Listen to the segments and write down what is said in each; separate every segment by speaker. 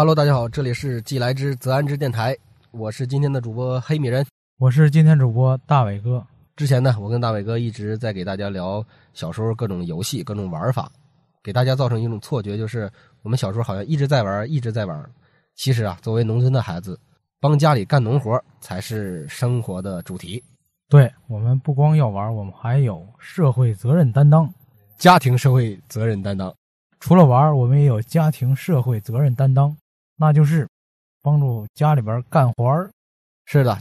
Speaker 1: Hello，大家好，这里是既来之则安之电台，我是今天的主播黑米人，
Speaker 2: 我是今天主播大伟哥。
Speaker 1: 之前呢，我跟大伟哥一直在给大家聊小时候各种游戏、各种玩法，给大家造成一种错觉，就是我们小时候好像一直在玩，一直在玩。其实啊，作为农村的孩子，帮家里干农活才是生活的主题。
Speaker 2: 对我们不光要玩，我们还有社会责任担当，
Speaker 1: 家庭社会责任担当。
Speaker 2: 除了玩，我们也有家庭社会责任担当，那就是帮助家里边干活儿。
Speaker 1: 是的，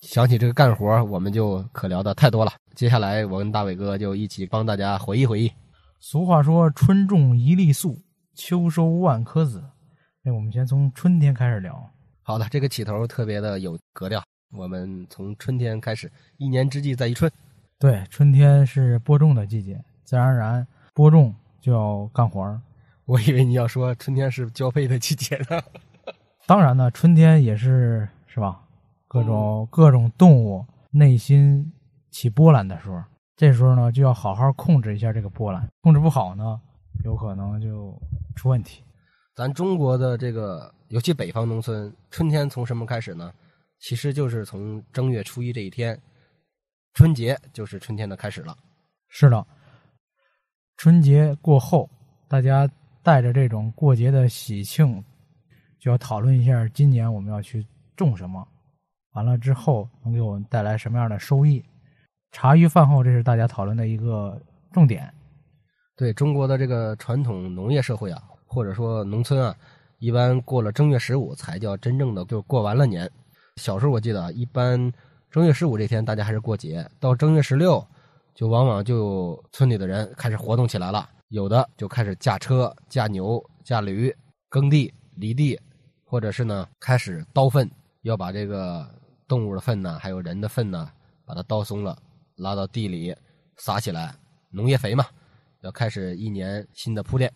Speaker 1: 想起这个干活儿，我们就可聊的太多了。接下来，我跟大伟哥就一起帮大家回忆回忆。
Speaker 2: 俗话说：“春种一粒粟，秋收万颗子。”那我们先从春天开始聊。
Speaker 1: 好的，这个起头特别的有格调。我们从春天开始，一年之计在于春。
Speaker 2: 对，春天是播种的季节，自然而然播种。就要干活儿，
Speaker 1: 我以为你要说春天是交配的季节呢。
Speaker 2: 当然呢，春天也是是吧？各种各种动物内心起波澜的时候，这时候呢就要好好控制一下这个波澜，控制不好呢，有可能就出问题。
Speaker 1: 咱中国的这个，尤其北方农村，春天从什么开始呢？其实就是从正月初一这一天，春节就是春天的开始了。
Speaker 2: 是的。春节过后，大家带着这种过节的喜庆，就要讨论一下今年我们要去种什么，完了之后能给我们带来什么样的收益。茶余饭后，这是大家讨论的一个重点。
Speaker 1: 对中国的这个传统农业社会啊，或者说农村啊，一般过了正月十五才叫真正的就过完了年。小时候我记得，一般正月十五这天大家还是过节，到正月十六。就往往就村里的人开始活动起来了，有的就开始驾车、驾牛、驾驴耕地、犁地，或者是呢开始刀粪，要把这个动物的粪呢，还有人的粪呢，把它刀松了，拉到地里撒起来，农业肥嘛，要开始一年新的铺垫。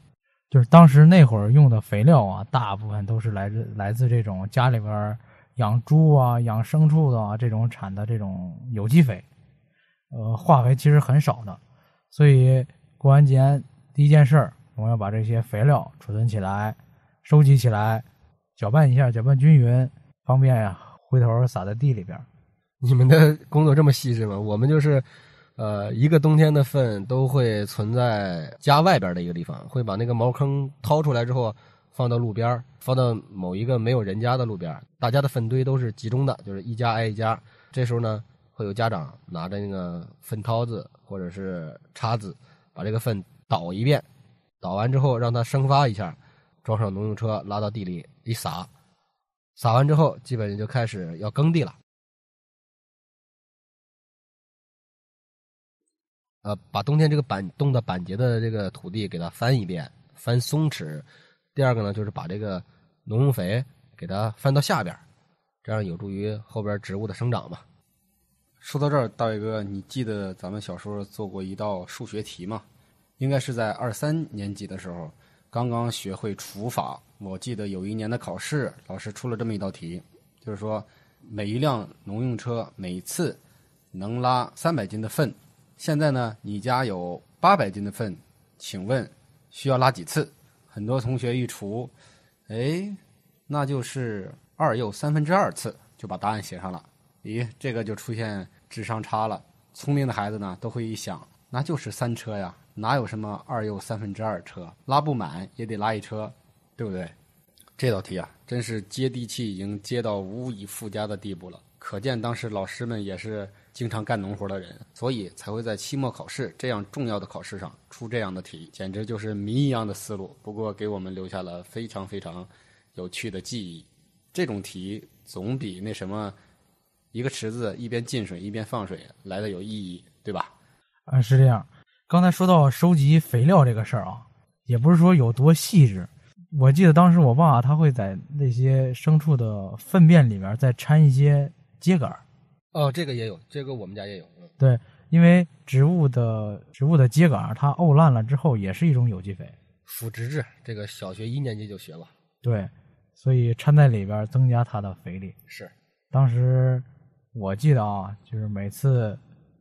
Speaker 2: 就是当时那会儿用的肥料啊，大部分都是来自来自这种家里边养猪啊、养牲畜的啊这种产的这种有机肥。呃，化肥其实很少的，所以过完节第一件事儿，我们要把这些肥料储存起来，收集起来，搅拌一下，搅拌均匀，方便呀，回头撒在地里边。
Speaker 1: 你们的工作这么细致吗？我们就是，呃，一个冬天的粪都会存在家外边的一个地方，会把那个茅坑掏出来之后，放到路边，放到某一个没有人家的路边，大家的粪堆都是集中的，就是一家挨一家。这时候呢。会有家长拿着那个粪涛子或者是叉子，把这个粪倒一遍，倒完之后让它生发一下，装上农用车拉到地里一撒，撒完之后基本就开始要耕地了。呃，把冬天这个板冻的板结的这个土地给它翻一遍，翻松弛。第二个呢，就是把这个农用肥给它翻到下边，这样有助于后边植物的生长嘛。
Speaker 3: 说到这儿，大伟哥，你记得咱们小时候做过一道数学题吗？应该是在二三年级的时候，刚刚学会除法。我记得有一年的考试，老师出了这么一道题，就是说每一辆农用车每次能拉三百斤的粪。现在呢，你家有八百斤的粪，请问需要拉几次？很多同学一除，哎，那就是二又三分之二次，就把答案写上了。咦，这个就出现智商差了。聪明的孩子呢，都会一想，那就是三车呀，哪有什么二又三分之二车，拉不满也得拉一车，对不对？这道题啊，真是接地气，已经接到无以复加的地步了。可见当时老师们也是经常干农活的人，所以才会在期末考试这样重要的考试上出这样的题，简直就是谜一样的思路。不过给我们留下了非常非常有趣的记忆。这种题总比那什么。一个池子一边进水一边放水来的有意义，对吧？
Speaker 2: 啊，是这样。刚才说到收集肥料这个事儿啊，也不是说有多细致。我记得当时我爸他会在那些牲畜的粪便里面再掺一些秸秆儿
Speaker 1: 哦，这个也有，这个我们家也有。
Speaker 2: 对，因为植物的植物的秸秆它沤烂了之后也是一种有机肥。
Speaker 1: 腐殖质，这个小学一年级就学了。
Speaker 2: 对，所以掺在里边增加它的肥力。
Speaker 1: 是，
Speaker 2: 当时。我记得啊，就是每次，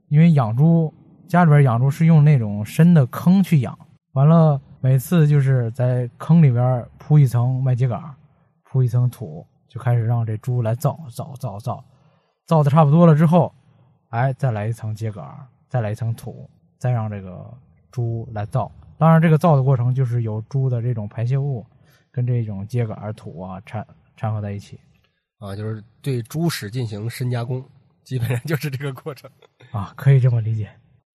Speaker 2: 因为养猪，家里边养猪是用那种深的坑去养，完了每次就是在坑里边铺一层麦秸秆，铺一层土，就开始让这猪来造造造造，造的差不多了之后，哎，再来一层秸秆，再来一层土，再让这个猪来造。当然，这个造的过程就是有猪的这种排泄物跟这种秸秆土啊掺掺合在一起
Speaker 1: 啊，就是对猪屎进行深加工，基本上就是这个过程
Speaker 2: 啊，可以这么理解。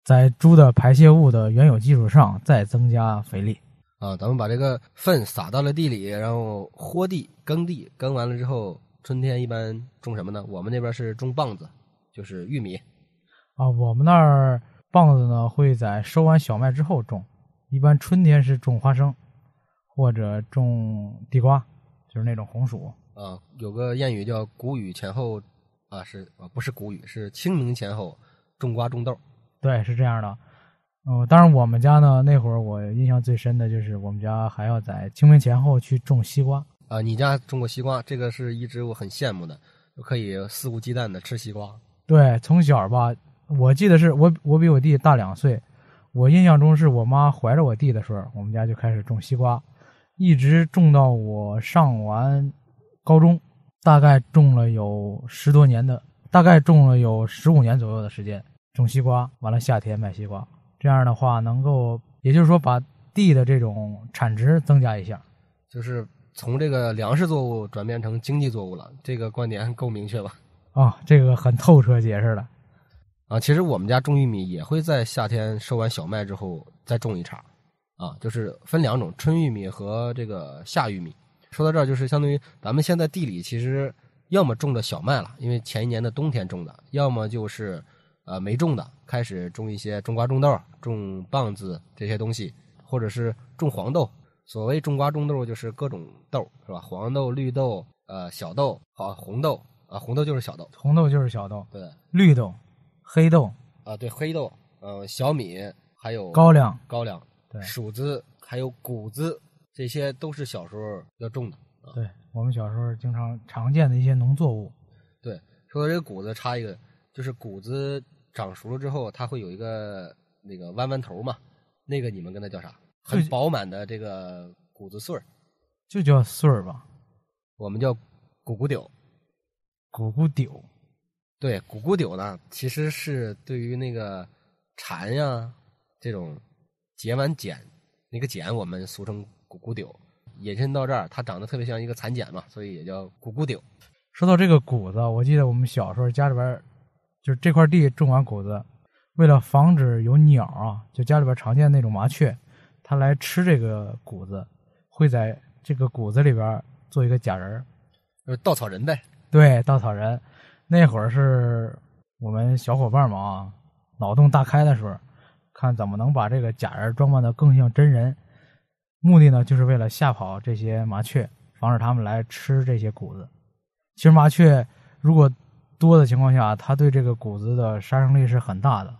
Speaker 2: 在猪的排泄物的原有基础上再增加肥力
Speaker 1: 啊，咱们把这个粪撒到了地里，然后豁地耕地，耕完了之后，春天一般种什么呢？我们那边是种棒子，就是玉米
Speaker 2: 啊。我们那儿棒子呢会在收完小麦之后种，一般春天是种花生或者种地瓜，就是那种红薯
Speaker 1: 啊。有个谚语叫“谷雨前后”，啊是啊不是谷雨，是清明前后种瓜种豆。
Speaker 2: 对，是这样的。嗯，当然我们家呢，那会儿我印象最深的就是我们家还要在清明前后去种西瓜
Speaker 1: 啊。你家种过西瓜？这个是一直我很羡慕的，可以肆无忌惮的吃西瓜。
Speaker 2: 对，从小吧，我记得是我我比我弟大两岁，我印象中是我妈怀着我弟的时候，我们家就开始种西瓜，一直种到我上完高中，大概种了有十多年的，大概种了有十五年左右的时间。种西瓜，完了夏天卖西瓜，这样的话能够，也就是说把地的这种产值增加一下，
Speaker 1: 就是从这个粮食作物转变成经济作物了。这个观点够明确吧？
Speaker 2: 啊，这个很透彻解释了。
Speaker 1: 啊，其实我们家种玉米也会在夏天收完小麦之后再种一茬，啊，就是分两种，春玉米和这个夏玉米。说到这儿，就是相当于咱们现在地里其实要么种的小麦了，因为前一年的冬天种的，要么就是。呃，没种的开始种一些种瓜种豆、种棒子这些东西，或者是种黄豆。所谓种瓜种豆，就是各种豆，是吧？黄豆、绿豆、呃小豆、好红豆啊，红豆就是小豆，
Speaker 2: 红豆就是小豆。
Speaker 1: 对，
Speaker 2: 绿豆、黑豆
Speaker 1: 啊，对黑豆，呃小米，还有
Speaker 2: 高粱、
Speaker 1: 高粱，
Speaker 2: 对，
Speaker 1: 黍子，还有谷子，这些都是小时候要种的。
Speaker 2: 对我们小时候经常常见的一些农作物。
Speaker 1: 对，说到这个谷子，插一个，就是谷子。长熟了之后，它会有一个那个弯弯头嘛，那个你们跟它叫啥？很饱满的这个谷子穗儿，
Speaker 2: 就叫穗儿吧。
Speaker 1: 我们叫谷谷柳。
Speaker 2: 谷谷柳，
Speaker 1: 对，谷谷柳呢，其实是对于那个蝉呀这种结完茧，那个茧我们俗称谷谷柳。引申到这儿，它长得特别像一个蚕茧嘛，所以也叫谷谷柳。
Speaker 2: 说到这个谷子，我记得我们小时候家里边。就是这块地种完谷子，为了防止有鸟啊，就家里边常见那种麻雀，它来吃这个谷子，会在这个谷子里边做一个假人
Speaker 1: 儿，稻草人呗。
Speaker 2: 对，稻草人。那会儿是我们小伙伴们啊，脑洞大开的时候，看怎么能把这个假人装扮的更像真人，目的呢就是为了吓跑这些麻雀，防止他们来吃这些谷子。其实麻雀如果多的情况下，它对这个谷子的杀伤力是很大的。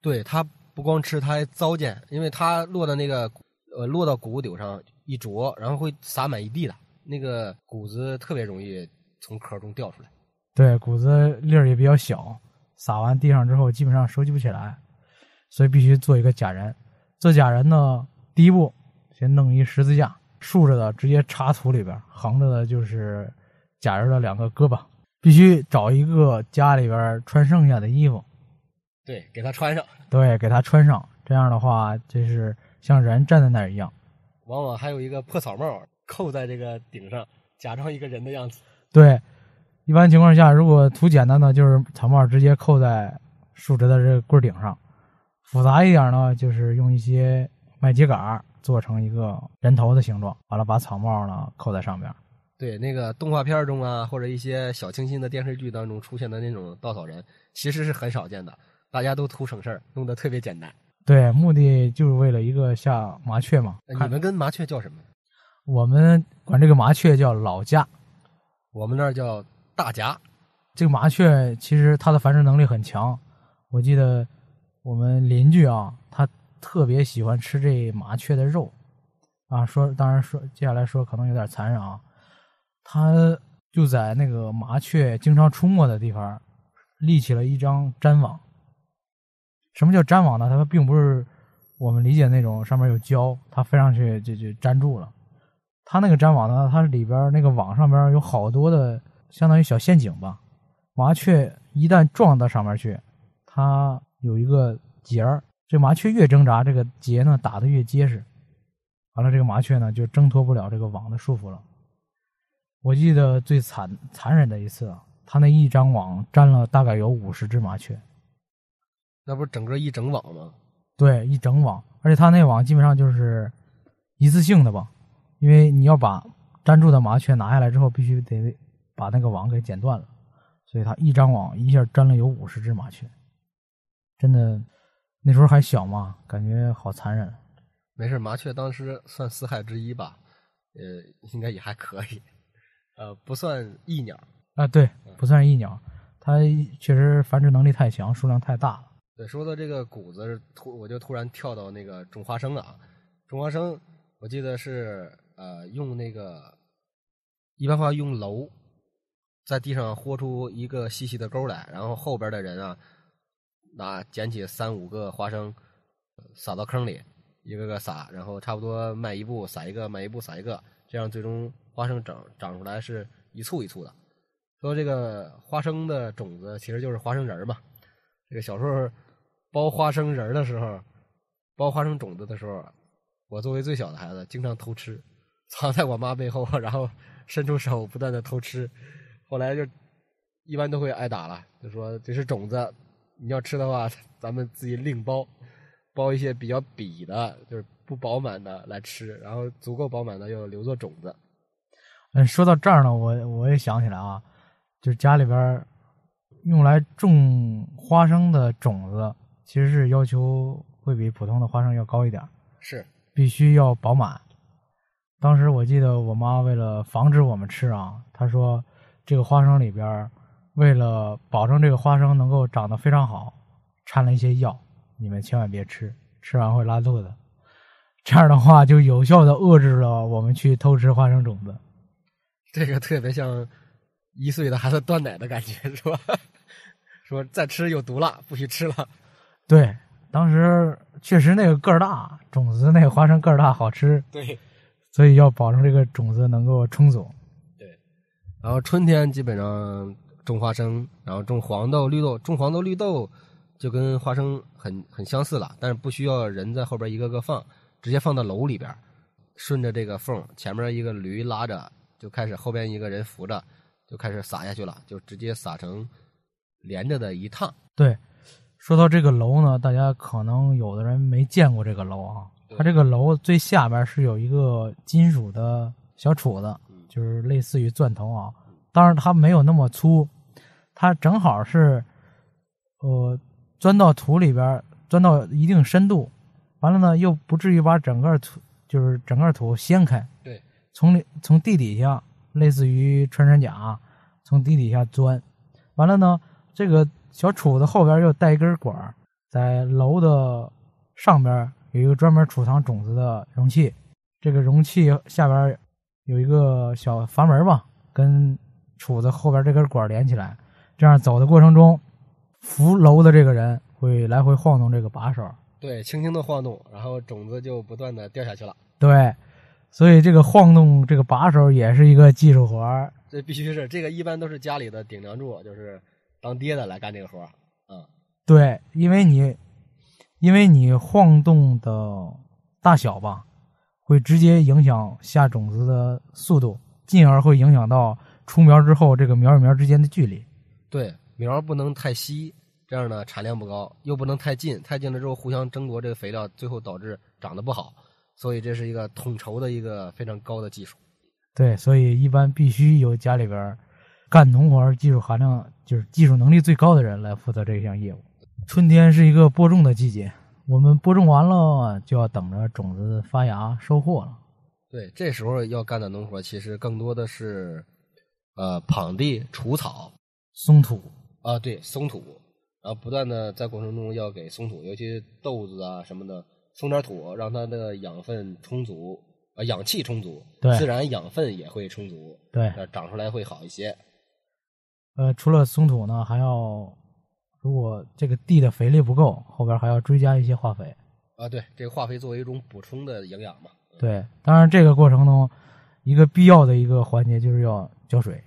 Speaker 1: 对，它不光吃，它还糟践，因为它落到那个呃落到谷顶上一啄，然后会撒满一地的，那个谷子特别容易从壳中掉出来。
Speaker 2: 对，谷子粒儿也比较小，撒完地上之后基本上收集不起来，所以必须做一个假人。做假人呢，第一步先弄一十字架，竖着的直接插土里边，横着的就是假人的两个胳膊。必须找一个家里边穿剩下的衣服，
Speaker 1: 对，给他穿上。
Speaker 2: 对，给他穿上。这样的话，就是像人站在那儿一样。
Speaker 1: 往往还有一个破草帽扣在这个顶上，假装一个人的样子。
Speaker 2: 对，一般情况下，如果图简单的，就是草帽直接扣在竖直的这个棍顶上；复杂一点呢，就是用一些麦秸秆做成一个人头的形状，完了把草帽呢扣在上边。
Speaker 1: 对，那个动画片中啊，或者一些小清新的电视剧当中出现的那种稻草人，其实是很少见的。大家都图省事儿，弄得特别简单。
Speaker 2: 对，目的就是为了一个下麻雀嘛。
Speaker 1: 你们跟麻雀叫什么？
Speaker 2: 我们管这个麻雀叫老家，
Speaker 1: 我们那儿叫大夹。
Speaker 2: 这个麻雀其实它的繁殖能力很强。我记得我们邻居啊，他特别喜欢吃这麻雀的肉啊。说，当然说，接下来说可能有点残忍啊。他就在那个麻雀经常出没的地方立起了一张粘网。什么叫粘网呢？它并不是我们理解那种上面有胶，它飞上去就就粘住了。它那个粘网呢，它里边那个网上边有好多的，相当于小陷阱吧。麻雀一旦撞到上面去，它有一个结儿，这麻雀越挣扎，这个结呢打得越结实。完了，这个麻雀呢就挣脱不了这个网的束缚了。我记得最残残忍的一次，他那一张网粘了大概有五十只麻雀。
Speaker 1: 那不是整个一整网吗？
Speaker 2: 对，一整网，而且他那网基本上就是一次性的吧，因为你要把粘住的麻雀拿下来之后，必须得把那个网给剪断了，所以他一张网一下粘了有五十只麻雀，真的，那时候还小嘛，感觉好残忍。
Speaker 1: 没事，麻雀当时算四害之一吧，呃，应该也还可以，呃，不算益鸟。
Speaker 2: 啊，对，不算益鸟，它确实繁殖能力太强，数量太大了。
Speaker 1: 对，说到这个谷子，突我就突然跳到那个种花生了啊，种花生，我记得是呃用那个一般话用篓在地上豁出一个细细的沟来，然后后边的人啊拿捡起三五个花生撒到坑里，一个个撒，然后差不多迈一步撒一个，迈一步撒一个，这样最终花生长长出来是一簇一簇的。说这个花生的种子其实就是花生仁嘛，这个小时候。包花生仁的时候，包花生种子的时候，我作为最小的孩子，经常偷吃，藏在我妈背后，然后伸出手不断的偷吃。后来就一般都会挨打了，就说这是种子，你要吃的话，咱们自己另包，包一些比较瘪的，就是不饱满的来吃，然后足够饱满的要留作种子。
Speaker 2: 嗯，说到这儿呢，我我也想起来啊，就是家里边用来种花生的种子。其实是要求会比普通的花生要高一点，
Speaker 1: 是
Speaker 2: 必须要饱满。当时我记得我妈为了防止我们吃啊，她说这个花生里边为了保证这个花生能够长得非常好，掺了一些药，你们千万别吃，吃完会拉肚子。这样的话就有效的遏制了我们去偷吃花生种子。
Speaker 1: 这个特别像一岁的孩子断奶的感觉，是吧？说再吃有毒了，不许吃了。
Speaker 2: 对，当时确实那个个儿大，种子那个花生个儿大好吃。
Speaker 1: 对，
Speaker 2: 所以要保证这个种子能够充足。
Speaker 1: 对，然后春天基本上种花生，然后种黄豆、绿豆。种黄豆、绿豆就跟花生很很相似了，但是不需要人在后边一个个放，直接放到篓里边，顺着这个缝，前面一个驴拉着，就开始后边一个人扶着，就开始撒下去了，就直接撒成连着的一趟。
Speaker 2: 对。说到这个楼呢，大家可能有的人没见过这个楼啊。它这个楼最下边是有一个金属的小杵子，就是类似于钻头啊。当然它没有那么粗，它正好是，呃，钻到土里边，钻到一定深度，完了呢又不至于把整个土就是整个土掀开。
Speaker 1: 对，
Speaker 2: 从里从地底下，类似于穿山甲，从地底下钻，完了呢这个。小杵子后边又带一根管在楼的上边有一个专门储藏种子的容器，这个容器下边有一个小阀门吧，跟杵子后边这根管连起来，这样走的过程中，扶楼的这个人会来回晃动这个把手，
Speaker 1: 对，轻轻的晃动，然后种子就不断的掉下去了。
Speaker 2: 对，所以这个晃动这个把手也是一个技术活儿。
Speaker 1: 这必须是，这个一般都是家里的顶梁柱，就是。当爹的来干这个活儿，嗯，
Speaker 2: 对，因为你，因为你晃动的大小吧，会直接影响下种子的速度，进而会影响到出苗之后这个苗与苗之间的距离。
Speaker 1: 对，苗不能太稀，这样呢产量不高；又不能太近，太近了之后互相争夺这个肥料，最后导致长得不好。所以这是一个统筹的一个非常高的技术。
Speaker 2: 对，所以一般必须由家里边干农活技术含量。就是技术能力最高的人来负责这项业务。春天是一个播种的季节，我们播种完了就要等着种子发芽收获了。
Speaker 1: 对，这时候要干的农活其实更多的是，呃，捧地、除草、
Speaker 2: 松土
Speaker 1: 啊，对，松土，然后不断的在过程中要给松土，尤其豆子啊什么的，松点土，让它的养分充足，啊，氧气充足，
Speaker 2: 对，
Speaker 1: 自然养分也会充足，
Speaker 2: 对，
Speaker 1: 长出来会好一些。
Speaker 2: 呃，除了松土呢，还要如果这个地的肥力不够，后边还要追加一些化肥。
Speaker 1: 啊，对，这个化肥作为一种补充的营养嘛。
Speaker 2: 对，当然这个过程中一个必要的一个环节就是要浇水。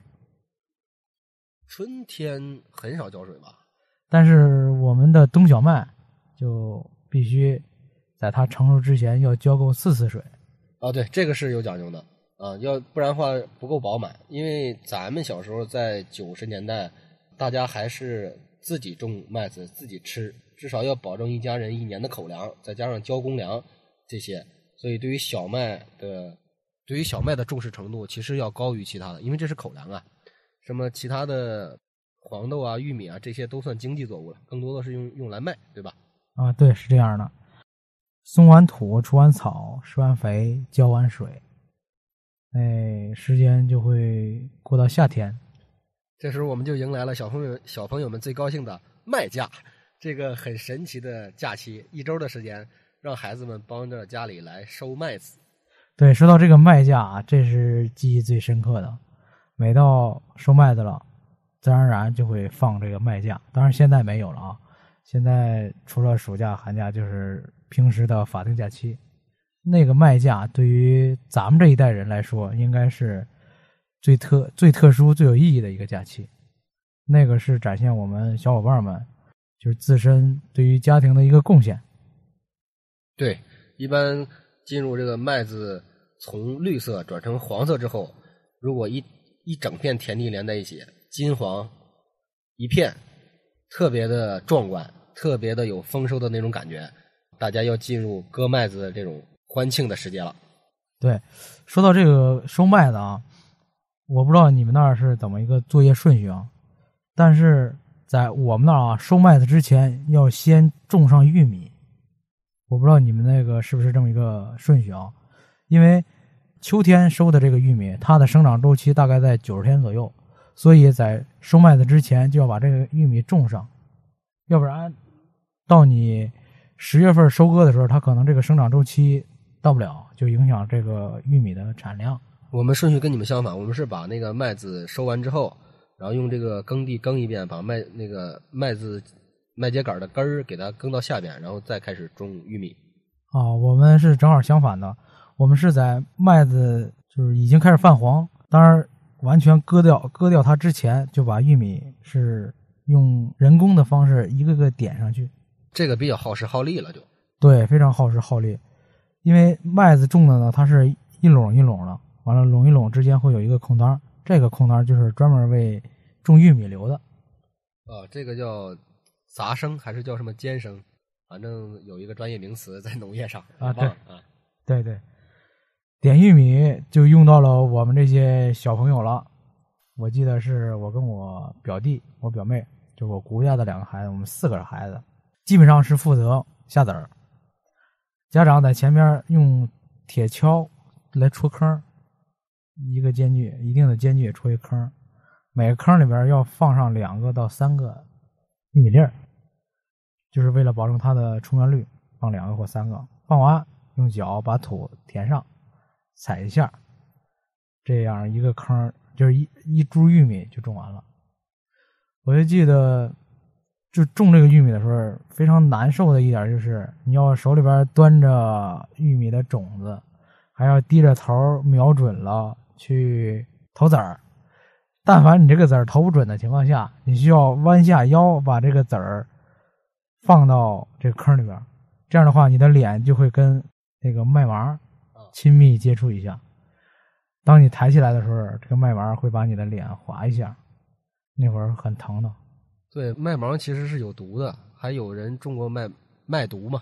Speaker 1: 春天很少浇水吧？
Speaker 2: 但是我们的冬小麦就必须在它成熟之前要浇够四次水。
Speaker 1: 啊，对，这个是有讲究的啊，要不然的话不够饱满。因为咱们小时候在九十年代，大家还是自己种麦子自己吃，至少要保证一家人一年的口粮，再加上交公粮这些，所以对于小麦的对于小麦的重视程度其实要高于其他的，因为这是口粮啊。什么其他的黄豆啊、玉米啊这些都算经济作物了，更多的是用用来卖，对吧？
Speaker 2: 啊，对，是这样的。松完土，除完草，施完肥，浇完水，哎，时间就会过到夏天。
Speaker 1: 这时候我们就迎来了小朋友小朋友们最高兴的麦假，这个很神奇的假期，一周的时间，让孩子们帮着家里来收麦子。
Speaker 2: 对，说到这个麦假啊，这是记忆最深刻的。每到收麦子了，自然而然就会放这个麦假。当然现在没有了啊，现在除了暑假、寒假，就是平时的法定假期。那个麦假对于咱们这一代人来说，应该是最特、最特殊、最有意义的一个假期。那个是展现我们小伙伴们就是自身对于家庭的一个贡献。
Speaker 1: 对，一般进入这个麦子从绿色转成黄色之后，如果一一整片田地连在一起，金黄一片，特别的壮观，特别的有丰收的那种感觉。大家要进入割麦子的这种欢庆的时节了。
Speaker 2: 对，说到这个收麦子啊，我不知道你们那儿是怎么一个作业顺序啊，但是在我们那儿啊，收麦子之前要先种上玉米。我不知道你们那个是不是这么一个顺序啊？因为秋天收的这个玉米，它的生长周期大概在九十天左右，所以在收麦子之前就要把这个玉米种上，要不然到你十月份收割的时候，它可能这个生长周期到不了，就影响这个玉米的产量。
Speaker 1: 我们顺序跟你们相反，我们是把那个麦子收完之后，然后用这个耕地耕一遍，把麦那个麦子麦秸秆的根儿给它耕到下边，然后再开始种玉米。
Speaker 2: 啊，我们是正好相反的，我们是在麦子就是已经开始泛黄，当然完全割掉割掉它之前，就把玉米是用人工的方式一个个点上去。
Speaker 1: 这个比较耗时耗力了，就
Speaker 2: 对，非常耗时耗力，因为麦子种的呢，它是一垄一垄的，完了垄一垄之间会有一个空当，这个空当就是专门为种玉米留的。
Speaker 1: 啊，这个叫杂生还是叫什么尖生？反正有一个专业名词在农业上
Speaker 2: 啊
Speaker 1: 对啊。
Speaker 2: 对对，点玉米就用到了我们这些小朋友了。我记得是我跟我表弟、我表妹，就我姑家的两个孩子，我们四个孩子，基本上是负责下籽儿。家长在前边用铁锹来戳坑，一个间距一定的间距戳一坑，每个坑里边要放上两个到三个玉米粒儿，就是为了保证它的出苗率，放两个或三个。放完用脚把土填上，踩一下，这样一个坑就是一一株玉米就种完了。我就记得，就种这个玉米的时候，非常难受的一点就是，你要手里边端着玉米的种子，还要低着头瞄准了去投籽儿。但凡你这个籽儿投不准的情况下，你需要弯下腰把这个籽儿放到这个坑里边，这样的话，你的脸就会跟那个麦芒亲密接触一下。当你抬起来的时候，这个麦芒会把你的脸划一下，那会儿很疼的。
Speaker 1: 对，麦芒其实是有毒的，还有人中过麦麦毒嘛。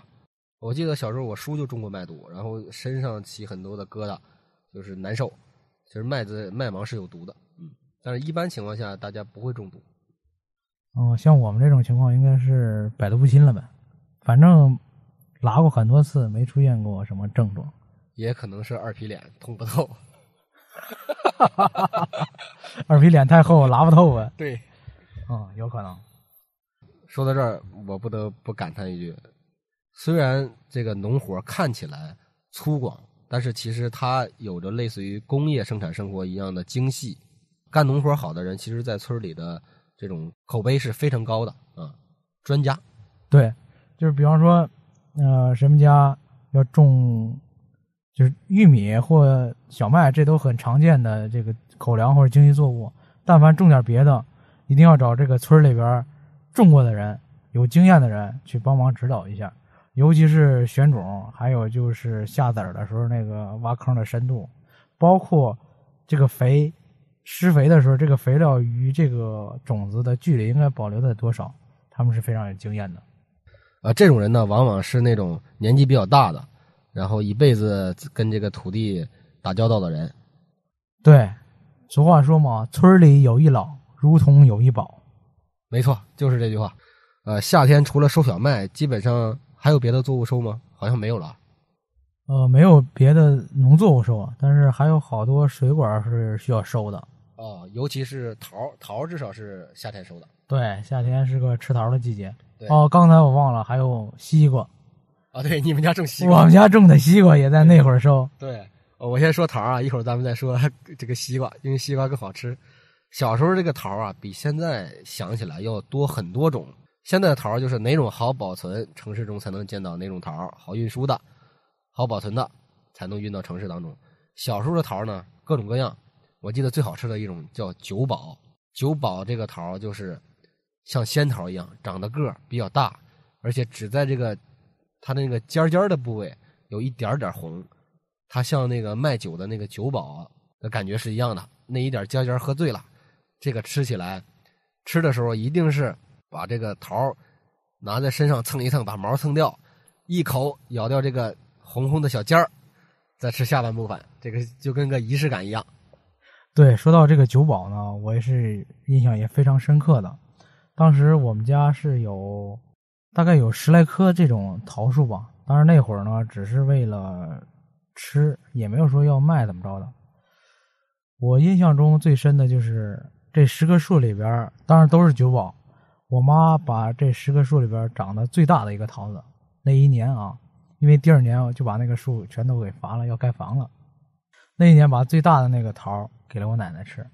Speaker 1: 我记得小时候我叔就中过麦毒，然后身上起很多的疙瘩，就是难受。其实麦子麦芒是有毒的，嗯，但是一般情况下大家不会中毒。
Speaker 2: 嗯，像我们这种情况应该是百毒不侵了呗，反正拉过很多次，没出现过什么症状。
Speaker 1: 也可能是二皮脸通不透。
Speaker 2: 二皮脸太厚，拉不透啊。
Speaker 1: 对，
Speaker 2: 嗯，有可能。
Speaker 1: 说到这儿，我不得不感叹一句：虽然这个农活看起来粗犷，但是其实它有着类似于工业生产生活一样的精细。干农活好的人，其实在村里的这种口碑是非常高的啊，专家。
Speaker 2: 对，就是比方说，呃，什么家要种就是玉米或小麦，这都很常见的这个口粮或者经济作物。但凡种点别的，一定要找这个村里边种过的人、有经验的人去帮忙指导一下，尤其是选种，还有就是下籽儿的时候那个挖坑的深度，包括这个肥施肥的时候，这个肥料与这个种子的距离应该保留在多少，他们是非常有经验的。
Speaker 1: 啊，这种人呢，往往是那种年纪比较大的，然后一辈子跟这个土地打交道的人。
Speaker 2: 对，俗话说嘛，村里有一老，如同有一宝。
Speaker 1: 没错，就是这句话。呃，夏天除了收小麦，基本上还有别的作物收吗？好像没有了。
Speaker 2: 呃，没有别的农作物收啊，但是还有好多水果是需要收的。
Speaker 1: 哦，尤其是桃，桃至少是夏天收的。
Speaker 2: 对，夏天是个吃桃的季节。哦，刚才我忘了，还有西瓜，
Speaker 1: 啊，对，你们家种西瓜。
Speaker 2: 我们家种的西瓜也在那会儿收。
Speaker 1: 对，哦我先说桃啊，一会儿咱们再说 这个西瓜，因为西瓜更好吃。小时候这个桃啊，比现在想起来要多很多种。现在的桃就是哪种好保存，城市中才能见到哪种桃，好运输的、好保存的，才能运到城市当中。小时候的桃呢，各种各样。我记得最好吃的一种叫九宝，九宝这个桃就是像仙桃一样，长得个儿比较大，而且只在这个它的那个尖尖的部位有一点点红，它像那个卖酒的那个酒保的感觉是一样的，那一点尖尖喝醉了，这个吃起来，吃的时候一定是把这个桃拿在身上蹭一蹭，把毛蹭掉，一口咬掉这个红红的小尖儿，再吃下半部分，这个就跟个仪式感一样。
Speaker 2: 对，说到这个酒保呢，我也是印象也非常深刻的。当时我们家是有大概有十来棵这种桃树吧，当然那会儿呢，只是为了吃，也没有说要卖怎么着的。我印象中最深的就是这十棵树里边，当然都是九宝。我妈把这十棵树里边长得最大的一个桃子，那一年啊，因为第二年就把那个树全都给伐了，要盖房了。那一年把最大的那个桃给了我奶奶吃，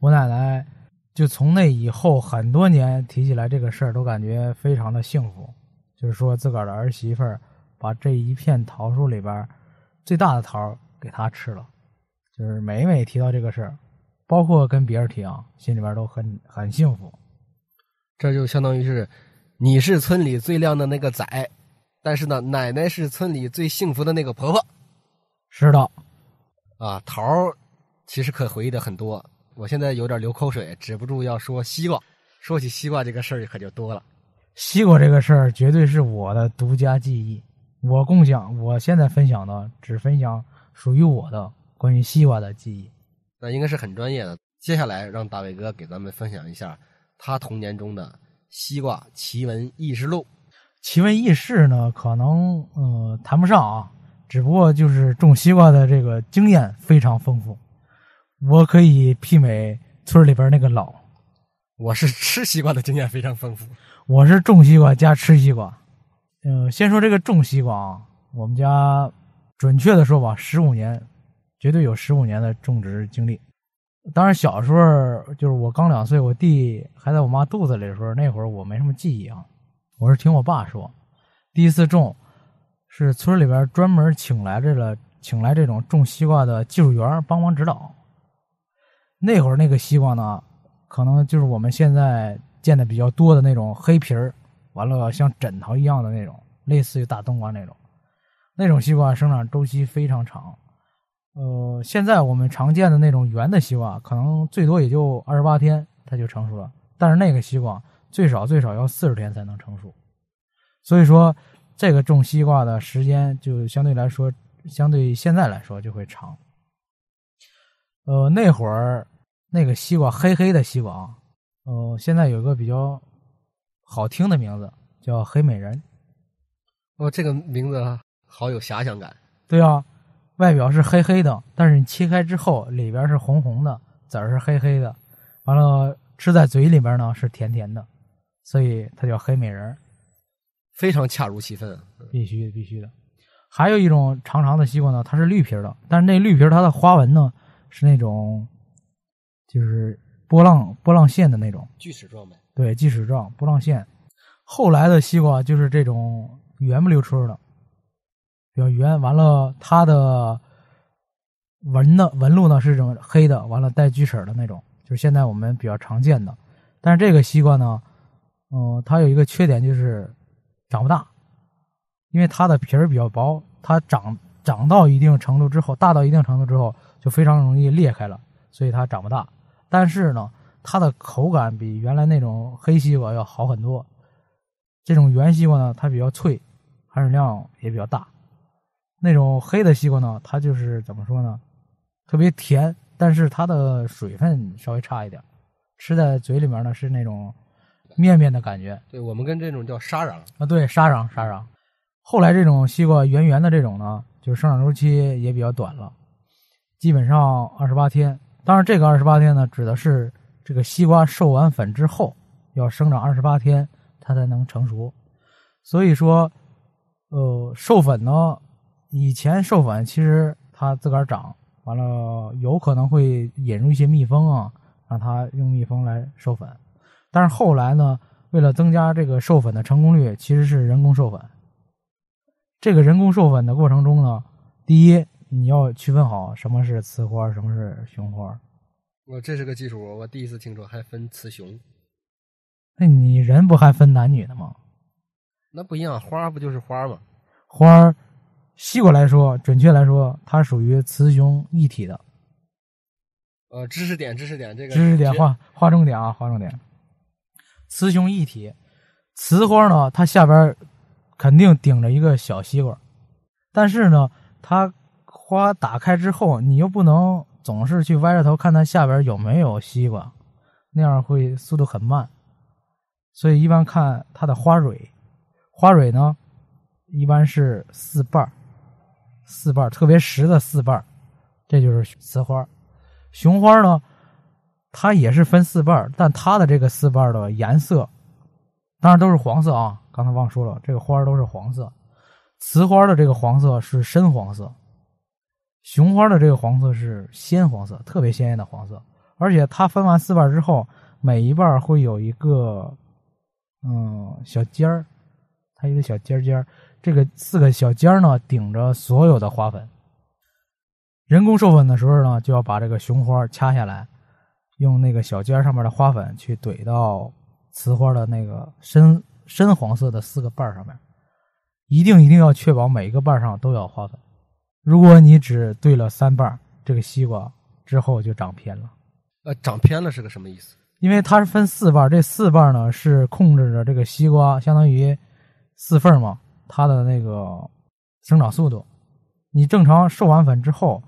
Speaker 2: 我奶奶就从那以后很多年提起来这个事儿都感觉非常的幸福，就是说自个儿的儿媳妇儿把这一片桃树里边最大的桃给她吃了，就是每每提到这个事儿，包括跟别人提啊，心里边都很很幸福。
Speaker 1: 这就相当于是你是村里最靓的那个仔，但是呢，奶奶是村里最幸福的那个婆婆。
Speaker 2: 是的，
Speaker 1: 啊，桃儿其实可回忆的很多，我现在有点流口水，止不住要说西瓜。说起西瓜这个事儿可就多了。
Speaker 2: 西瓜这个事儿绝对是我的独家记忆，我共享，我现在分享的只分享属于我的关于西瓜的记忆。
Speaker 1: 那应该是很专业的。接下来让大伟哥给咱们分享一下他童年中的西瓜奇闻异事录。
Speaker 2: 奇闻异事呢，可能呃谈不上啊，只不过就是种西瓜的这个经验非常丰富，我可以媲美村里边那个老。
Speaker 1: 我是吃西瓜的经验非常丰富。
Speaker 2: 我是种西瓜加吃西瓜。嗯、先说这个种西瓜啊，我们家准确的说吧，十五年，绝对有十五年的种植经历。当然，小时候就是我刚两岁，我弟还在我妈肚子里的时候，那会儿我没什么记忆啊。我是听我爸说，第一次种是村里边专门请来这个请来这种种西瓜的技术员帮忙指导。那会儿那个西瓜呢，可能就是我们现在见的比较多的那种黑皮儿，完了像枕头一样的那种，类似于大冬瓜那种。那种西瓜生长周期非常长，呃，现在我们常见的那种圆的西瓜，可能最多也就二十八天它就成熟了，但是那个西瓜最少最少要四十天才能成熟。所以说，这个种西瓜的时间就相对来说，相对现在来说就会长。呃，那会儿那个西瓜黑黑的西瓜啊，呃，现在有一个比较好听的名字叫黑美人。
Speaker 1: 哦，这个名字好有遐想感。
Speaker 2: 对啊，外表是黑黑的，但是你切开之后里边是红红的，籽儿是黑黑的，完了吃在嘴里边呢是甜甜的，所以它叫黑美人儿。
Speaker 1: 非常恰如其分啊。
Speaker 2: 必须的，必须的。还有一种长长的西瓜呢，它是绿皮的，但是那绿皮它的花纹呢是那种就是波浪波浪线的那种，
Speaker 1: 锯齿状呗。
Speaker 2: 对，锯齿状波浪线。后来的西瓜就是这种圆不溜秋的，比较圆。完了，它的纹的纹路呢是这种黑的，完了带锯齿的那种，就是现在我们比较常见的。但是这个西瓜呢，嗯、它有一个缺点就是长不大，因为它的皮儿比较薄，它长长到一定程度之后，大到一定程度之后就非常容易裂开了，所以它长不大。但是呢，它的口感比原来那种黑西瓜要好很多。这种圆西瓜呢，它比较脆，含水量也比较大。那种黑的西瓜呢，它就是怎么说呢，特别甜，但是它的水分稍微差一点，吃在嘴里面呢是那种面面的感觉
Speaker 1: 对我们跟这种叫沙瓤，
Speaker 2: 啊。对，沙瓤沙瓤。后来这种西瓜圆圆的这种呢，就是生长周期也比较短了，基本上二十八天。当然，这个二十八天呢，指的是这个西瓜授完粉之后要生长二十八天，它才能成熟。所以说，呃，授粉呢，以前授粉其实它自个儿长，完了有可能会引入一些蜜蜂啊，让它用蜜蜂来授粉。但是后来呢，为了增加这个授粉的成功率，其实是人工授粉。这个人工授粉的过程中呢，第一你要区分好什么是雌花，什么是雄花。
Speaker 1: 我这是个技术，我第一次听说还分雌雄，
Speaker 2: 那你人不还分男女的吗？
Speaker 1: 那不一样，花不就是花吗？
Speaker 2: 花儿，西瓜来说，准确来说，它属于雌雄一体的。
Speaker 1: 呃，知识点，知识点，这个
Speaker 2: 知识点
Speaker 1: 学
Speaker 2: 划划重点啊，划重点。雌雄一体，雌花呢，它下边肯定顶着一个小西瓜，但是呢，它花打开之后，你又不能总是去歪着头看它下边有没有西瓜，那样会速度很慢。所以一般看它的花蕊，花蕊呢，一般是四瓣儿，四瓣特别实的四瓣，这就是雌花。雄花呢，它也是分四瓣，但它的这个四瓣的颜色，当然都是黄色啊。刚才忘说了，这个花都是黄色。雌花的这个黄色是深黄色，雄花的这个黄色是鲜黄色，特别鲜艳的黄色。而且它分完四瓣之后，每一瓣会有一个嗯小尖儿，它一个小尖尖儿，这个四个小尖儿呢顶着所有的花粉。人工授粉的时候呢，就要把这个雄花掐下来，用那个小尖儿上面的花粉去怼到雌花的那个深深黄色的四个瓣儿上面，一定一定要确保每一个瓣上都要花粉。如果你只对了三瓣，这个西瓜之后就长偏了，
Speaker 1: 呃，长偏了是个什么意思？
Speaker 2: 因为它是分四瓣，这四瓣呢是控制着这个西瓜，相当于四份儿嘛，它的那个生长速度。你正常授完粉之后，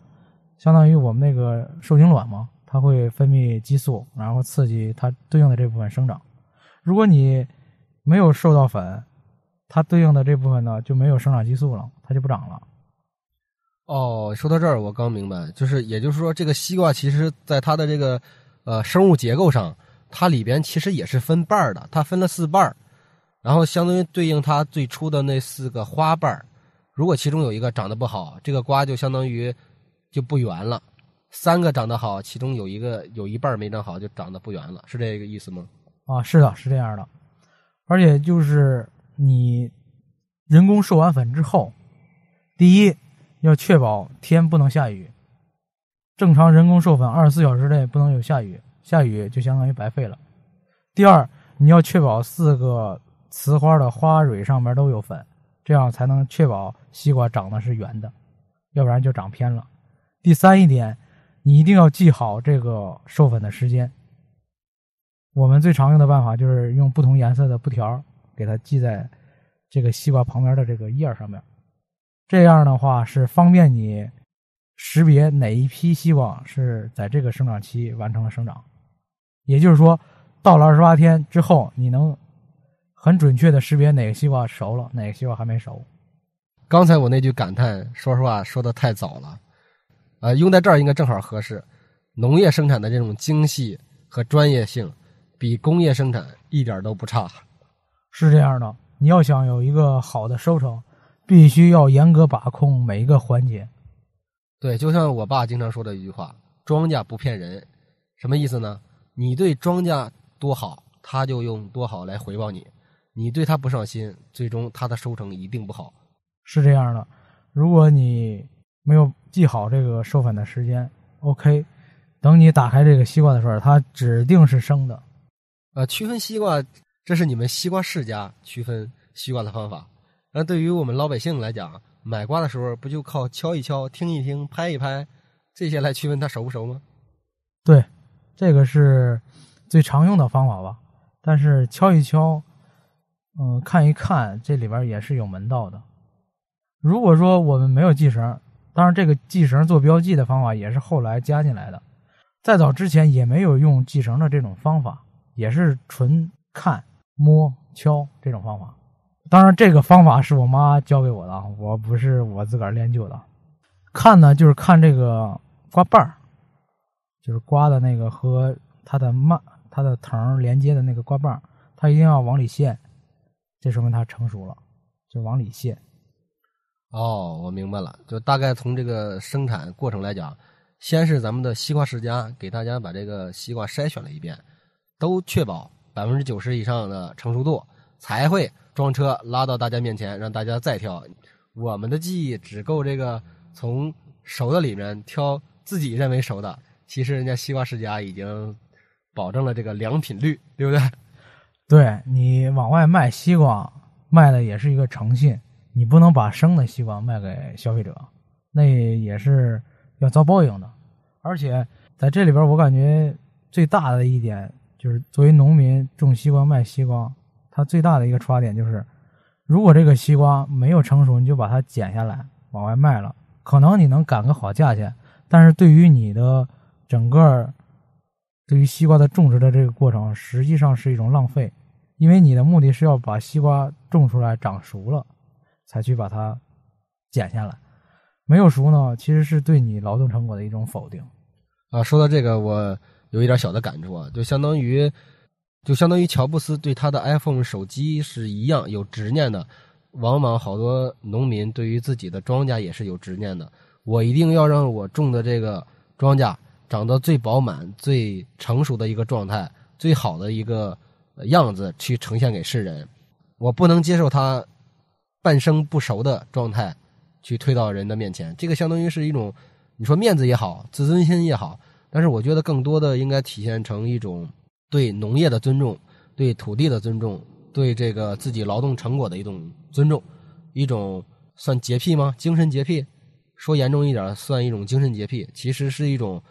Speaker 2: 相当于我们那个受精卵嘛，它会分泌激素，然后刺激它对应的这部分生长。如果你没有受到粉，它对应的这部分呢就没有生长激素了，它就不长了。
Speaker 1: 哦，说到这儿，我刚明白，就是也就是说，这个西瓜其实在它的这个呃生物结构上，它里边其实也是分瓣儿的，它分了四瓣儿，然后相当于对应它最初的那四个花瓣儿。如果其中有一个长得不好，这个瓜就相当于就不圆了；三个长得好，其中有一个有一半没长好，就长得不圆了，是这个意思吗？
Speaker 2: 啊，是的，是这样的。而且就是你人工授完粉之后，第一要确保天不能下雨，正常人工授粉二十四小时内不能有下雨，下雨就相当于白费了。第二，你要确保四个雌花的花蕊上面都有粉，这样才能确保西瓜长得是圆的，要不然就长偏了。第三一点，你一定要记好这个授粉的时间。我们最常用的办法就是用不同颜色的布条给它系在这个西瓜旁边的这个叶上面，这样的话是方便你识别哪一批西瓜是在这个生长期完成了生长。也就是说，到了二十八天之后，你能很准确的识别哪个西瓜熟了，哪个西瓜还没熟。
Speaker 1: 刚才我那句感叹，说实话说的太早了，呃，用在这儿应该正好合适。农业生产的这种精细和专业性，比工业生产一点都不差。
Speaker 2: 是这样的，你要想有一个好的收成，必须要严格把控每一个环节。
Speaker 1: 对，就像我爸经常说的一句话：“庄稼不骗人。”什么意思呢？你对庄稼多好，他就用多好来回报你；你对他不上心，最终他的收成一定不好。
Speaker 2: 是这样的，如果你没有记好这个授粉的时间，OK，等你打开这个西瓜的时候，它指定是生的。
Speaker 1: 呃，区分西瓜，这是你们西瓜世家区分西瓜的方法。那对于我们老百姓来讲，买瓜的时候不就靠敲一敲、听一听、拍一拍这些来区分它熟不熟吗？
Speaker 2: 对，这个是最常用的方法吧。但是敲一敲，嗯，看一看，这里边也是有门道的。如果说我们没有系绳，当然这个系绳做标记的方法也是后来加进来的，在早之前也没有用系绳的这种方法。也是纯看、摸、敲这种方法，当然这个方法是我妈教给我的，我不是我自个儿练就的。看呢，就是看这个瓜瓣，就是瓜的那个和它的蔓、它的藤连接的那个瓜瓣儿，它一定要往里陷，这说明它成熟了，就往里卸。
Speaker 1: 哦，我明白了，就大概从这个生产过程来讲，先是咱们的西瓜世家给大家把这个西瓜筛选了一遍。都确保百分之九十以上的成熟度，才会装车拉到大家面前，让大家再挑。我们的记忆只够这个从熟的里面挑自己认为熟的。其实人家西瓜世家已经保证了这个良品率，对不对？
Speaker 2: 对你往外卖西瓜，卖的也是一个诚信，你不能把生的西瓜卖给消费者，那也是要遭报应的。而且在这里边，我感觉最大的一点。就是作为农民种西瓜卖西瓜，它最大的一个出发点就是，如果这个西瓜没有成熟，你就把它剪下来往外卖了，可能你能赶个好价钱，但是对于你的整个对于西瓜的种植的这个过程，实际上是一种浪费，因为你的目的是要把西瓜种出来长熟了，才去把它剪下来，没有熟呢，其实是对你劳动成果的一种否定。
Speaker 1: 啊，说到这个我。有一点小的感触啊，就相当于，就相当于乔布斯对他的 iPhone 手机是一样有执念的。往往好多农民对于自己的庄稼也是有执念的。我一定要让我种的这个庄稼长得最饱满、最成熟的一个状态，最好的一个样子去呈现给世人。我不能接受他半生不熟的状态去推到人的面前。这个相当于是一种，你说面子也好，自尊心也好。但是我觉得更多的应该体现成一种对农业的尊重、对土地的尊重、对这个自己劳动成果的一种尊重，一种算洁癖吗？精神洁癖？说严重一点，算一种精神洁癖。其实是一种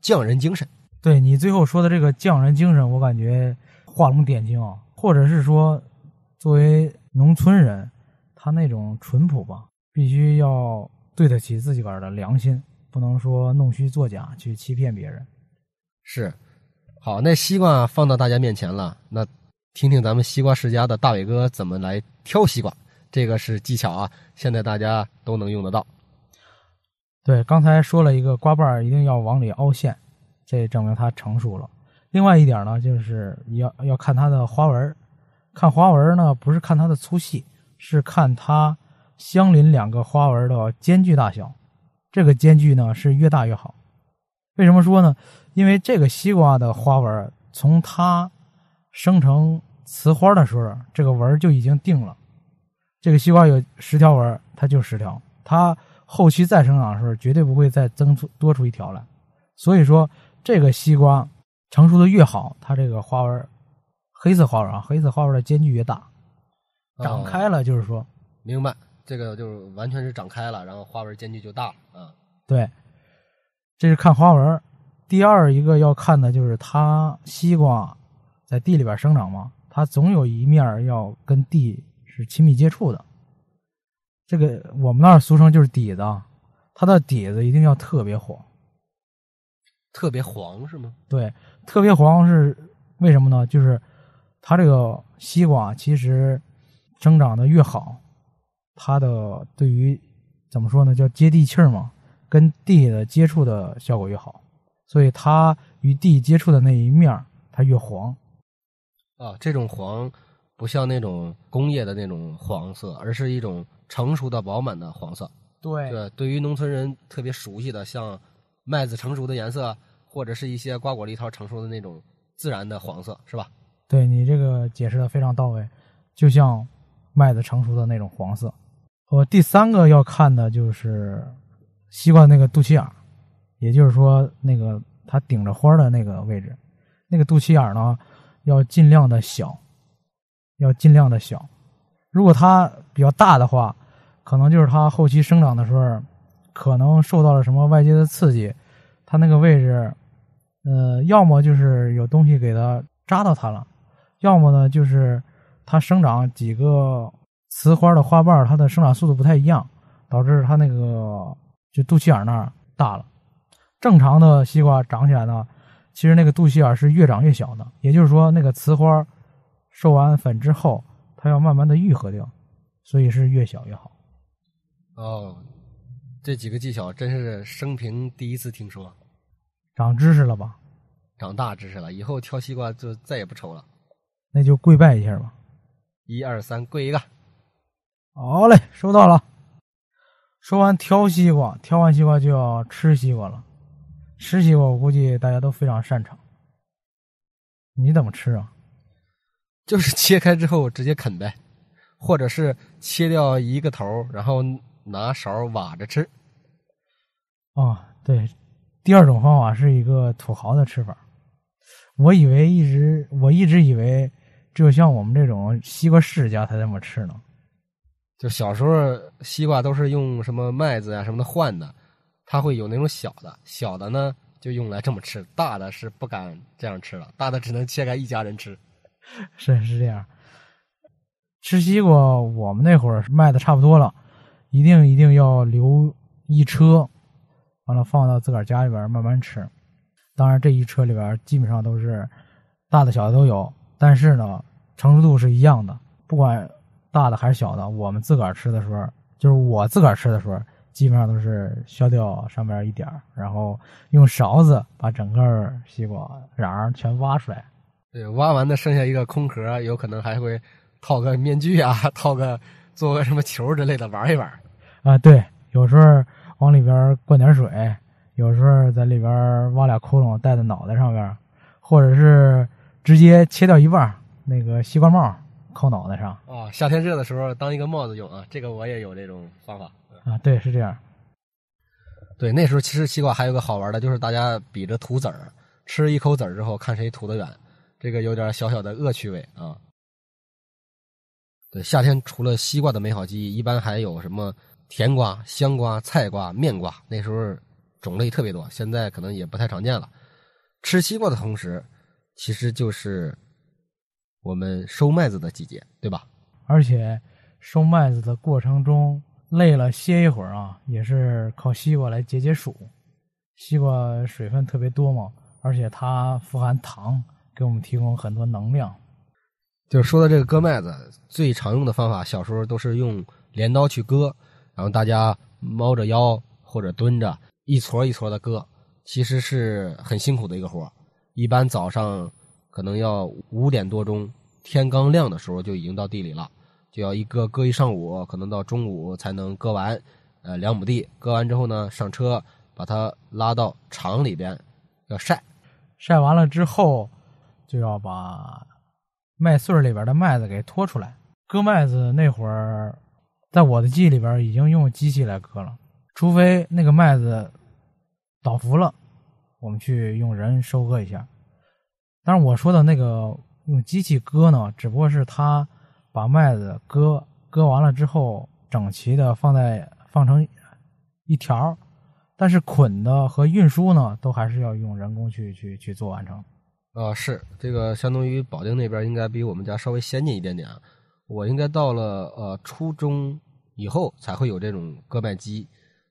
Speaker 1: 匠人精神。
Speaker 2: 对你最后说的这个匠人精神，我感觉画龙点睛啊，或者是说，作为农村人，他那种淳朴吧，必须要对得起自己个儿的良心。不能说弄虚作假去欺骗别人，
Speaker 1: 是好。那西瓜放到大家面前了，那听听咱们西瓜世家的大伟哥怎么来挑西瓜，这个是技巧啊，现在大家都能用得到。
Speaker 2: 对，刚才说了一个瓜瓣一定要往里凹陷，这证明它成熟了。另外一点呢，就是要要看它的花纹，看花纹呢不是看它的粗细，是看它相邻两个花纹的间距大小。这个间距呢是越大越好，为什么说呢？因为这个西瓜的花纹从它生成雌花的时候，这个纹就已经定了。这个西瓜有十条纹，它就十条，它后期再生长的时候绝对不会再增出多出一条来。所以说，这个西瓜成熟的越好，它这个花纹黑色花纹啊，黑色花纹的间距越大，长开了就是说，
Speaker 1: 明白。这个就是完全是长开了，然后花纹间距就大啊。
Speaker 2: 对，这是看花纹。第二一个要看的就是它西瓜在地里边生长嘛，它总有一面要跟地是亲密接触的。这个我们那儿俗称就是底子，它的底子一定要特别黄，
Speaker 1: 特别黄是吗？
Speaker 2: 对，特别黄是为什么呢？就是它这个西瓜其实生长的越好。它的对于怎么说呢，叫接地气儿嘛，跟地的接触的效果越好，所以它与地接触的那一面它越黄。
Speaker 1: 啊，这种黄不像那种工业的那种黄色，而是一种成熟的饱满的黄色。
Speaker 2: 对
Speaker 1: 对，对于农村人特别熟悉的，像麦子成熟的颜色，或者是一些瓜果梨桃成熟的那种自然的黄色，是吧？
Speaker 2: 对你这个解释的非常到位，就像麦子成熟的那种黄色。我第三个要看的就是西瓜那个肚脐眼，也就是说那个它顶着花的那个位置，那个肚脐眼儿呢要尽量的小，要尽量的小。如果它比较大的话，可能就是它后期生长的时候，可能受到了什么外界的刺激，它那个位置，呃，要么就是有东西给它扎到它了，要么呢就是它生长几个。雌花的花瓣，它的生长速度不太一样，导致它那个就肚脐眼那儿大了。正常的西瓜长起来呢，其实那个肚脐眼是越长越小的，也就是说，那个雌花授完粉之后，它要慢慢的愈合掉，所以是越小越好。
Speaker 1: 哦，这几个技巧真是生平第一次听说，
Speaker 2: 长知识了吧？
Speaker 1: 长大知识了，以后挑西瓜就再也不愁了。
Speaker 2: 那就跪拜一下吧。
Speaker 1: 一二三，跪一个。
Speaker 2: 好嘞，收到了。说完挑西瓜，挑完西瓜就要吃西瓜了。吃西瓜，我估计大家都非常擅长。你怎么吃啊？
Speaker 1: 就是切开之后直接啃呗，或者是切掉一个头，然后拿勺挖着吃。
Speaker 2: 哦，对，第二种方法是一个土豪的吃法。我以为一直我一直以为只有像我们这种西瓜世家才这么吃呢。
Speaker 1: 就小时候西瓜都是用什么麦子呀什么的换的，它会有那种小的，小的呢就用来这么吃，大的是不敢这样吃了，大的只能切开一家人吃。
Speaker 2: 是是这样，吃西瓜我们那会儿卖的差不多了，一定一定要留一车，完了放到自个儿家里边慢慢吃。当然这一车里边基本上都是大的小的都有，但是呢成熟度是一样的，不管。大的还是小的？我们自个儿吃的时候，就是我自个儿吃的时候，基本上都是削掉上面一点然后用勺子把整个西瓜瓤全挖出来。
Speaker 1: 对，挖完的剩下一个空壳，有可能还会套个面具啊，套个做个什么球之类的玩一玩。
Speaker 2: 啊，对，有时候往里边灌点水，有时候在里边挖俩窟窿戴在脑袋上边，或者是直接切掉一半那个西瓜帽。扣脑袋上
Speaker 1: 啊！夏天热的时候当一个帽子用啊，这个我也有这种方法
Speaker 2: 啊。对，是这样。
Speaker 1: 对，那时候其实西瓜还有个好玩的，就是大家比着吐籽儿，吃一口籽儿之后看谁吐得远，这个有点小小的恶趣味啊。对，夏天除了西瓜的美好记忆，一般还有什么甜瓜、香瓜、菜瓜、面瓜，那时候种类特别多，现在可能也不太常见了。吃西瓜的同时，其实就是。我们收麦子的季节，对吧？
Speaker 2: 而且收麦子的过程中累了歇一会儿啊，也是靠西瓜来解解暑。西瓜水分特别多嘛，而且它富含糖，给我们提供很多能量。
Speaker 1: 就是说到这个割麦子，最常用的方法，小时候都是用镰刀去割，然后大家猫着腰或者蹲着，一撮一撮的割，其实是很辛苦的一个活一般早上。可能要五点多钟，天刚亮的时候就已经到地里了，就要一割割一上午，可能到中午才能割完，呃，两亩地割完之后呢，上车把它拉到厂里边要晒，
Speaker 2: 晒完了之后就要把麦穗里边的麦子给拖出来。割麦子那会儿，在我的记忆里边已经用机器来割了，除非那个麦子倒伏了，我们去用人收割一下。但是我说的那个用机器割呢，只不过是他把麦子割割完了之后，整齐的放在放成一条，但是捆的和运输呢，都还是要用人工去去去做完成。
Speaker 1: 啊，是这个相当于保定那边应该比我们家稍微先进一点点。我应该到了呃初中以后才会有这种割麦机，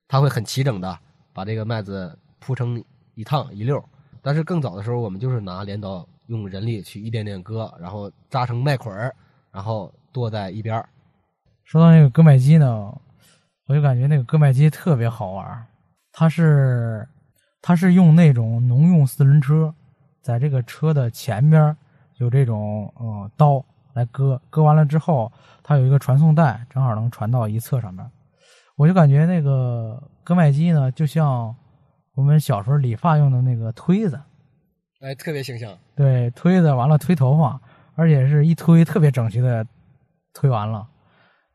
Speaker 1: 它会很齐整的把这个麦子铺成一趟一溜。但是更早的时候，我们就是拿镰刀用人力去一点点割，然后扎成麦捆儿，然后剁在一边
Speaker 2: 说到那个割麦机呢，我就感觉那个割麦机特别好玩它是它是用那种农用四轮车，在这个车的前边有这种呃刀来割，割完了之后，它有一个传送带，正好能传到一侧上面。我就感觉那个割麦机呢，就像。我们小时候理发用的那个推子，
Speaker 1: 哎，特别形象。
Speaker 2: 对，推子完了推头发，而且是一推特别整齐的推完了，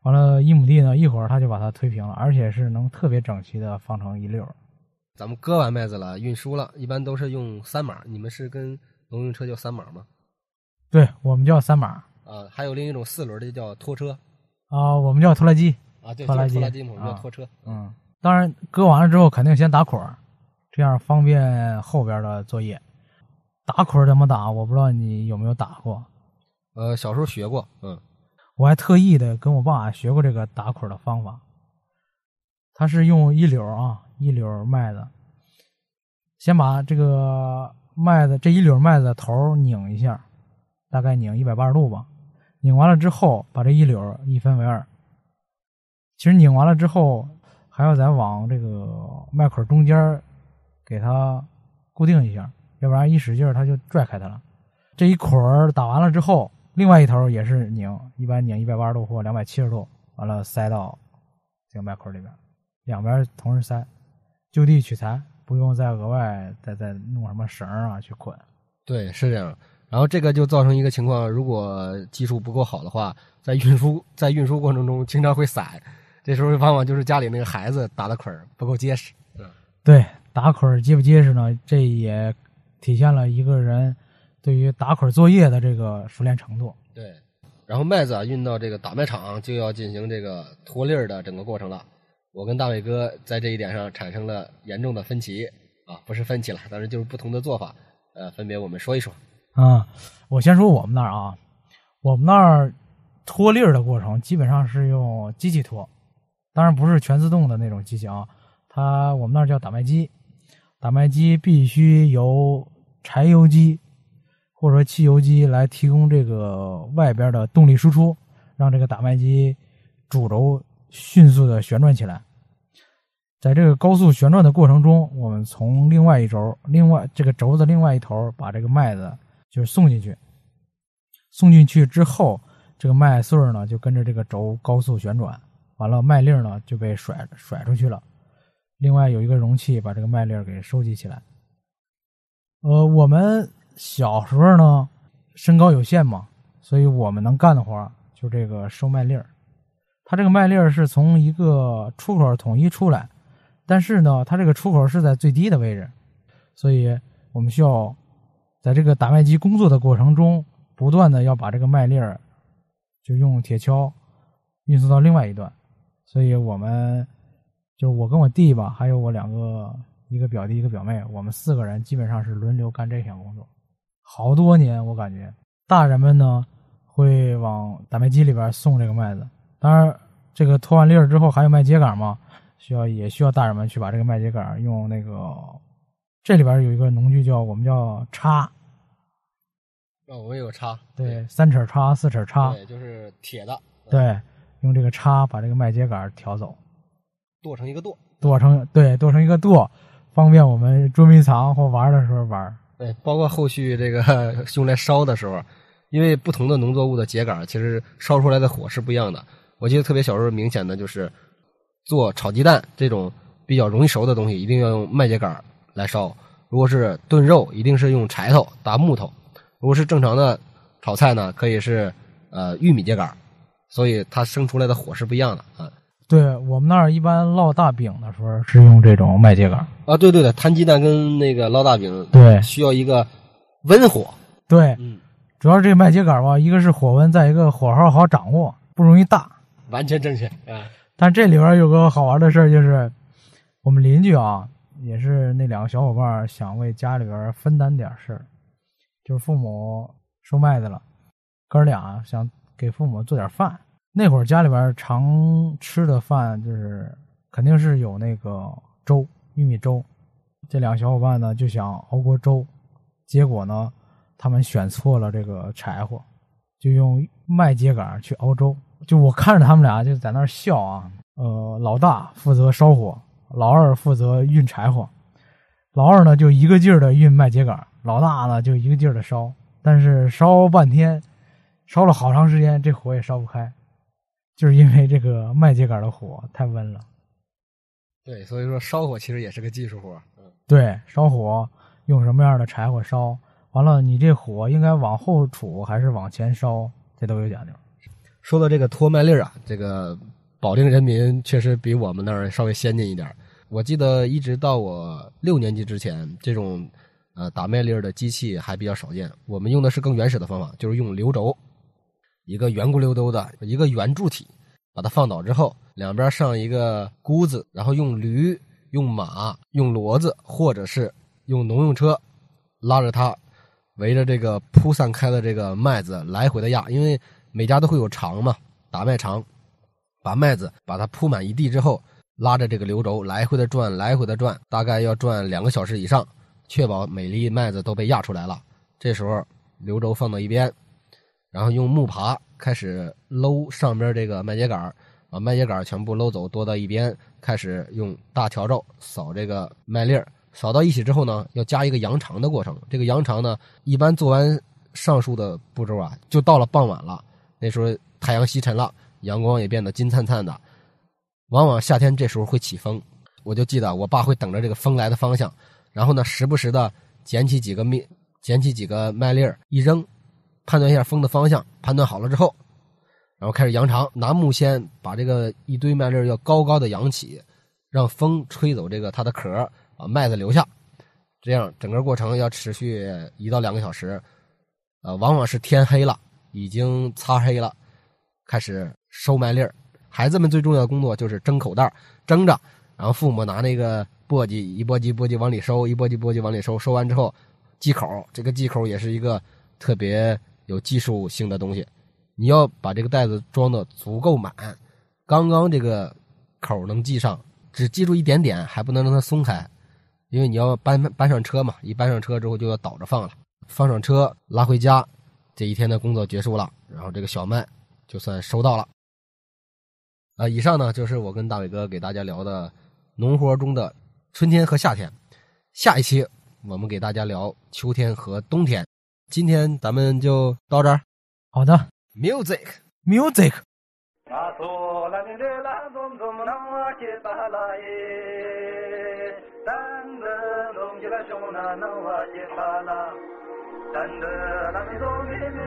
Speaker 2: 完了，一亩地呢，一会儿他就把它推平了，而且是能特别整齐的放成一溜儿。
Speaker 1: 咱们割完麦子了，运输了，一般都是用三码。你们是跟农用车叫三码吗？
Speaker 2: 对我们叫三码
Speaker 1: 啊，还有另一种四轮的叫拖车
Speaker 2: 啊，我们叫拖拉机
Speaker 1: 啊，对，
Speaker 2: 拖拉机
Speaker 1: 拖拉机，我们叫
Speaker 2: 啊
Speaker 1: 拖车。
Speaker 2: 嗯，当然割完了之后肯定先打捆儿，这样方便后边的作业。打捆儿怎么打？我不知道你有没有打过。
Speaker 1: 呃，小时候学过，嗯，
Speaker 2: 我还特意的跟我爸学过这个打捆儿的方法。他是用一绺啊，一绺麦子，先把这个麦子这一绺麦子的头拧一下，大概拧一百八十度吧。拧完了之后，把这一绺一分为二。其实拧完了之后，还要再往这个麦捆中间给它固定一下，要不然一使劲儿它就拽开它了。这一捆儿打完了之后，另外一头也是拧，一般拧一百八十度或两百七十度，完了塞到这个麦捆里边，两边同时塞，就地取材，不用再额外再再弄什么绳儿啊去捆。
Speaker 1: 对，是这样。然后这个就造成一个情况，如果技术不够好的话，在运输在运输过程中经常会散，这时候往往就是家里那个孩子打的捆儿不够结实。
Speaker 2: 对，打捆儿结不结实呢？这也体现了一个人对于打捆儿作业的这个熟练程度。
Speaker 1: 对，然后麦子啊运到这个打麦场就要进行这个脱粒儿的整个过程了。我跟大伟哥在这一点上产生了严重的分歧啊，不是分歧了，但是就是不同的做法。呃，分别我们说一说。
Speaker 2: 啊、我先说我们那儿啊，我们那儿脱粒儿的过程基本上是用机器脱，当然不是全自动的那种机器啊，它我们那儿叫打麦机，打麦机必须由柴油机或者说汽油机来提供这个外边的动力输出，让这个打麦机主轴迅速的旋转起来。在这个高速旋转的过程中，我们从另外一轴、另外这个轴的另外一头把这个麦子就是送进去，送进去之后，这个麦穗呢就跟着这个轴高速旋转，完了麦粒儿呢就被甩甩出去了。另外有一个容器把这个麦粒儿给收集起来。呃，我们小时候呢身高有限嘛，所以我们能干的活儿就这个收麦粒儿。它这个麦粒儿是从一个出口统一出来，但是呢，它这个出口是在最低的位置，所以我们需要在这个打麦机工作的过程中，不断的要把这个麦粒儿就用铁锹运送到另外一端。所以我们就我跟我弟吧，还有我两个一个表弟一个表妹，我们四个人基本上是轮流干这项工作，好多年我感觉。大人们呢会往打麦机里边送这个麦子，当然这个脱完粒儿之后还有麦秸秆嘛，需要也需要大人们去把这个麦秸秆用那个这里边有一个农具叫我们叫叉，
Speaker 1: 那我们有叉，
Speaker 2: 对，三齿叉、四齿叉，
Speaker 1: 对，就是铁的，
Speaker 2: 对，用这个叉把这个麦秸秆挑走，
Speaker 1: 剁成一个剁。
Speaker 2: 剁成对剁成一个剁，方便我们捉迷藏或玩的时候玩。
Speaker 1: 对，包括后续这个 用来烧的时候，因为不同的农作物的秸秆其实烧出来的火是不一样的。我记得特别小时候明显的就是做炒鸡蛋这种比较容易熟的东西，一定要用麦秸秆来烧；如果是炖肉，一定是用柴头搭木头；如果是正常的炒菜呢，可以是呃玉米秸秆，所以它生出来的火是不一样的啊。
Speaker 2: 对我们那儿一般烙大饼的时候是用这种麦秸秆。
Speaker 1: 啊，对对对，摊鸡蛋跟那个烙大饼
Speaker 2: 对
Speaker 1: 需要一个温火，
Speaker 2: 对，
Speaker 1: 嗯，
Speaker 2: 主要是这个麦秸秆吧，一个是火温，再一个火候好掌握，不容易大。
Speaker 1: 完全正确啊。
Speaker 2: 但这里边有个好玩的事儿，就是我们邻居啊，也是那两个小伙伴想为家里边分担点事儿，就是父母收麦子了，哥俩想给父母做点饭。那会儿家里边常吃的饭就是肯定是有那个粥，玉米粥。这两个小伙伴呢就想熬锅粥，结果呢他们选错了这个柴火，就用麦秸秆去熬粥。就我看着他们俩就在那儿笑啊。呃，老大负责烧火，老二负责运柴火。老二呢就一个劲儿的运麦秸秆，老大呢就一个劲儿的烧。但是烧半天，烧了好长时间，这火也烧不开，就是因为这个麦秸秆的火太温了。
Speaker 1: 对，所以说烧火其实也是个技术活。嗯，
Speaker 2: 对，烧火用什么样的柴火烧，完了你这火应该往后杵还是往前烧，这都有讲究。
Speaker 1: 说到这个脱麦粒儿啊，这个保定人民确实比我们那儿稍微先进一点儿。我记得一直到我六年级之前，这种呃打麦粒儿的机器还比较少见。我们用的是更原始的方法，就是用流轴，一个圆咕溜兜的一个圆柱体，把它放倒之后，两边上一个箍子，然后用驴、用马、用骡子，或者是用农用车拉着它，围着这个铺散开的这个麦子来回的压，因为每家都会有场嘛，打麦场，把麦子把它铺满一地之后。拉着这个流轴来回的转，来回的转，大概要转两个小时以上，确保每粒麦子都被压出来了。这时候流轴放到一边，然后用木耙开始搂上边这个麦秸秆把麦秸秆全部搂走，多到一边，开始用大笤帚扫这个麦粒儿。扫到一起之后呢，要加一个扬长的过程。这个扬长呢，一般做完上述的步骤啊，就到了傍晚了。那时候太阳西沉了，阳光也变得金灿灿的。往往夏天这时候会起风，我就记得我爸会等着这个风来的方向，然后呢，时不时的捡起几个麦，捡起几个麦粒儿一扔，判断一下风的方向，判断好了之后，然后开始扬长，拿木锨把这个一堆麦粒儿要高高的扬起，让风吹走这个它的壳，把麦子留下。这样整个过程要持续一到两个小时，呃，往往是天黑了，已经擦黑了，开始收麦粒儿。孩子们最重要的工作就是蒸口袋，蒸着，然后父母拿那个簸箕一簸箕簸箕往里收，一簸箕簸箕往里收，收完之后系口，这个系口也是一个特别有技术性的东西。你要把这个袋子装的足够满，刚刚这个口能系上，只系住一点点，还不能让它松开，因为你要搬搬上车嘛，一搬上车之后就要倒着放了，放上车拉回家，这一天的工作结束了，然后这个小麦就算收到了。啊，以上呢就是我跟大伟哥给大家聊的农活中的春天和夏天。下一期我们给大家聊秋天和冬天。今天咱们就到这儿。
Speaker 2: 好的
Speaker 1: ，music，music。这